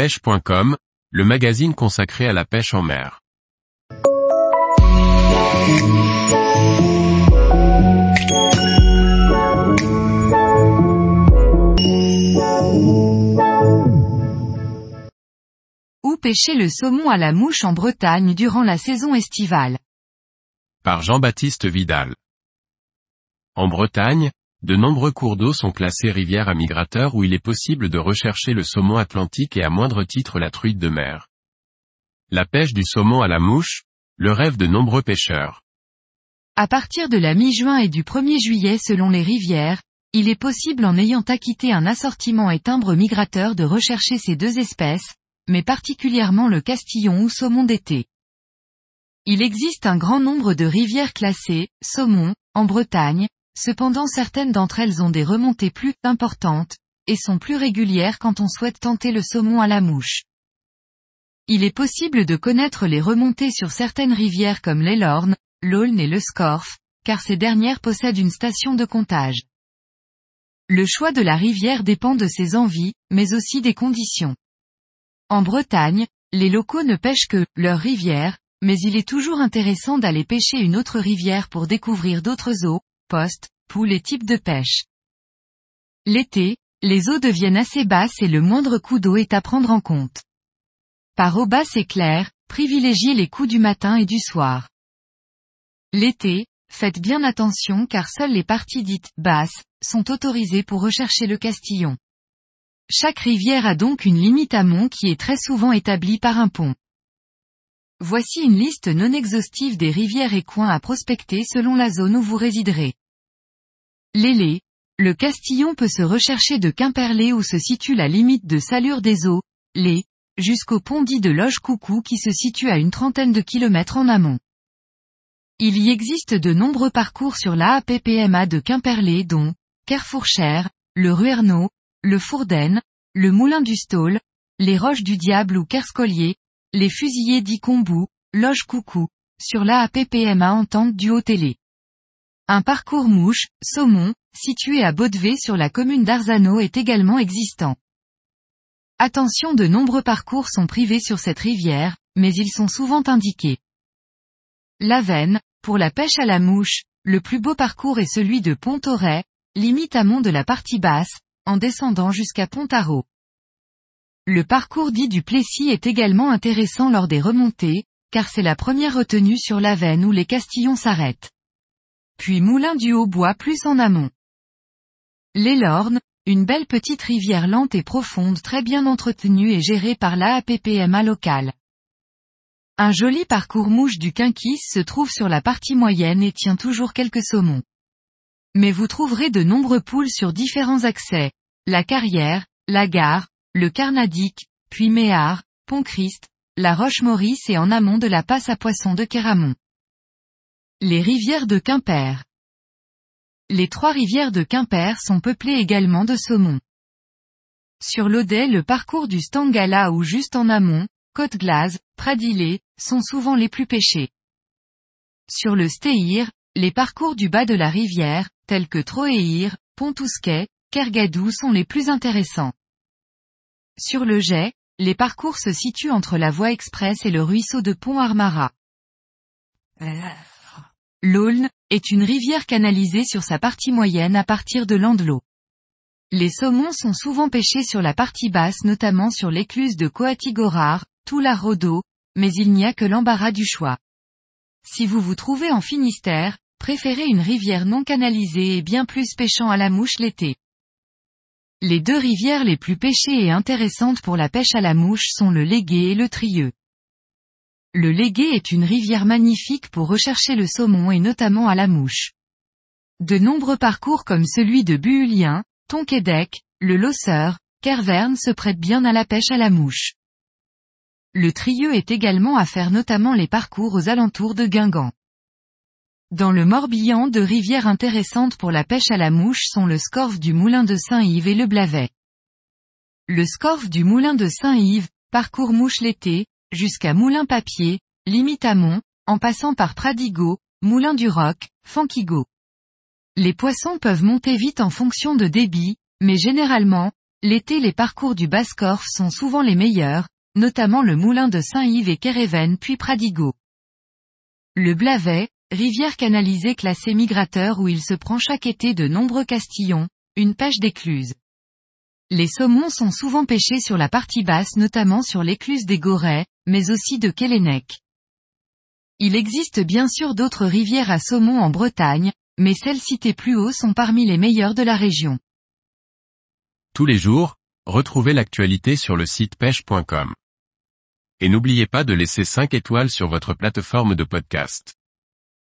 pêche.com, le magazine consacré à la pêche en mer. Où pêcher le saumon à la mouche en Bretagne durant la saison estivale? Par Jean-Baptiste Vidal. En Bretagne, de nombreux cours d'eau sont classés rivières à migrateurs où il est possible de rechercher le saumon atlantique et à moindre titre la truite de mer. La pêche du saumon à la mouche, le rêve de nombreux pêcheurs. À partir de la mi-juin et du 1er juillet selon les rivières, il est possible en ayant acquitté un assortiment et timbre migrateur de rechercher ces deux espèces, mais particulièrement le castillon ou saumon d'été. Il existe un grand nombre de rivières classées, saumon, en Bretagne, cependant certaines d'entre elles ont des remontées plus importantes, et sont plus régulières quand on souhaite tenter le saumon à la mouche. Il est possible de connaître les remontées sur certaines rivières comme l'Elorn, l'Aulne et le Scorff, car ces dernières possèdent une station de comptage. Le choix de la rivière dépend de ses envies, mais aussi des conditions. En Bretagne, les locaux ne pêchent que leur rivière, mais il est toujours intéressant d'aller pêcher une autre rivière pour découvrir d'autres eaux, postes, poules et types de pêche. L'été, les eaux deviennent assez basses et le moindre coup d'eau est à prendre en compte. Par eau basse et claire, privilégiez les coups du matin et du soir. L'été, faites bien attention car seules les parties dites basses sont autorisées pour rechercher le castillon. Chaque rivière a donc une limite amont qui est très souvent établie par un pont. Voici une liste non exhaustive des rivières et coins à prospecter selon la zone où vous résiderez. L'Élé. Le Castillon peut se rechercher de Quimperlé où se situe la limite de salure des eaux, les, jusqu'au pont dit de Loge-Coucou qui se situe à une trentaine de kilomètres en amont. Il y existe de nombreux parcours sur l'AAPPMA de Quimperlé dont, Kerfourchère, le Ruerneau, le Fourdaine, le Moulin du Stôle, les Roches du Diable ou Kerscollier, les fusillés d'Icombou, Loge Coucou, sur l'AAPPMA Entente du Haut-Télé. Un parcours mouche, saumon, situé à Baudevé sur la commune d'Arzano est également existant. Attention de nombreux parcours sont privés sur cette rivière, mais ils sont souvent indiqués. La Veine, pour la pêche à la mouche, le plus beau parcours est celui de Pont-Auray, limite amont de la partie basse, en descendant jusqu'à Pont-Arreau. Le parcours dit du Plessis est également intéressant lors des remontées, car c'est la première retenue sur la veine où les castillons s'arrêtent. Puis Moulin du Haut-Bois plus en amont. L'Elorne, une belle petite rivière lente et profonde très bien entretenue et gérée par l'AAPPMA locale. Un joli parcours mouche du Quinquis se trouve sur la partie moyenne et tient toujours quelques saumons. Mais vous trouverez de nombreux poules sur différents accès, la carrière, la gare, le Carnadic, puis Méard, Pont-Christ, la Roche-Maurice et en amont de la passe à poissons de Kéramont. Les rivières de Quimper. Les trois rivières de Quimper sont peuplées également de saumons. Sur l'Audet le parcours du Stangala ou juste en amont, Côte-Glaze, Pradillet, sont souvent les plus pêchés. Sur le Stéhir, les parcours du bas de la rivière, tels que Troéhir, Pontousquet, Kergadou sont les plus intéressants. Sur le jet, les parcours se situent entre la voie express et le ruisseau de Pont-Armara. L'Aulne, est une rivière canalisée sur sa partie moyenne à partir de l'Andelot. Les saumons sont souvent pêchés sur la partie basse notamment sur l'écluse de Coatigorar, la Rodo, mais il n'y a que l'embarras du choix. Si vous vous trouvez en Finistère, préférez une rivière non canalisée et bien plus pêchant à la mouche l'été. Les deux rivières les plus pêchées et intéressantes pour la pêche à la mouche sont le Légué et le Trieux. Le Légué est une rivière magnifique pour rechercher le saumon et notamment à la mouche. De nombreux parcours comme celui de Buhulien, Tonquédec, le Losseur, Kerverne se prêtent bien à la pêche à la mouche. Le Trieux est également à faire notamment les parcours aux alentours de Guingamp. Dans le Morbihan de rivières intéressantes pour la pêche à la mouche sont le Scorff du Moulin de Saint-Yves et le Blavet. Le Scorff du Moulin de Saint-Yves, parcours mouche l'été, jusqu'à Moulin Papier, limite amont, en passant par Pradigo, Moulin du Roc, Fanquigo. Les poissons peuvent monter vite en fonction de débit, mais généralement, l'été les parcours du Basse-Corse sont souvent les meilleurs, notamment le moulin de Saint-Yves et Kéréven puis Pradigo. Le Blavet, rivière canalisée classée migrateur où il se prend chaque été de nombreux castillons, une pêche d'écluse. Les saumons sont souvent pêchés sur la partie basse notamment sur l'écluse des Gorets, mais aussi de Kélénec. Il existe bien sûr d'autres rivières à saumon en Bretagne, mais celles citées plus haut sont parmi les meilleures de la région. Tous les jours, retrouvez l'actualité sur le site pêche.com. Et n'oubliez pas de laisser 5 étoiles sur votre plateforme de podcast.